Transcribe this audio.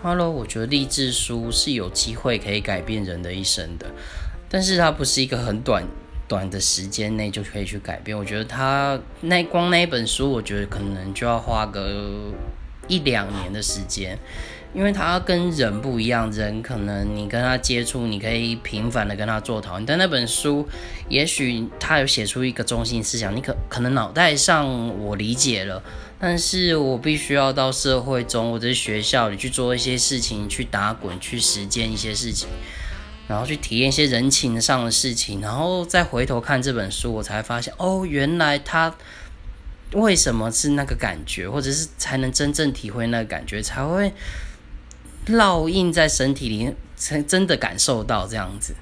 Hello，我觉得励志书是有机会可以改变人的一生的，但是它不是一个很短短的时间内就可以去改变。我觉得它那光那一本书，我觉得可能就要花个一两年的时间，因为它跟人不一样，人可能你跟他接触，你可以频繁的跟他做讨论，但那本书也许他有写出一个中心思想，你可可能脑袋上我理解了。但是我必须要到社会中或者学校里去做一些事情，去打滚，去实践一些事情，然后去体验一些人情上的事情，然后再回头看这本书，我才发现哦，原来他为什么是那个感觉，或者是才能真正体会那个感觉，才会烙印在身体里，才真的感受到这样子。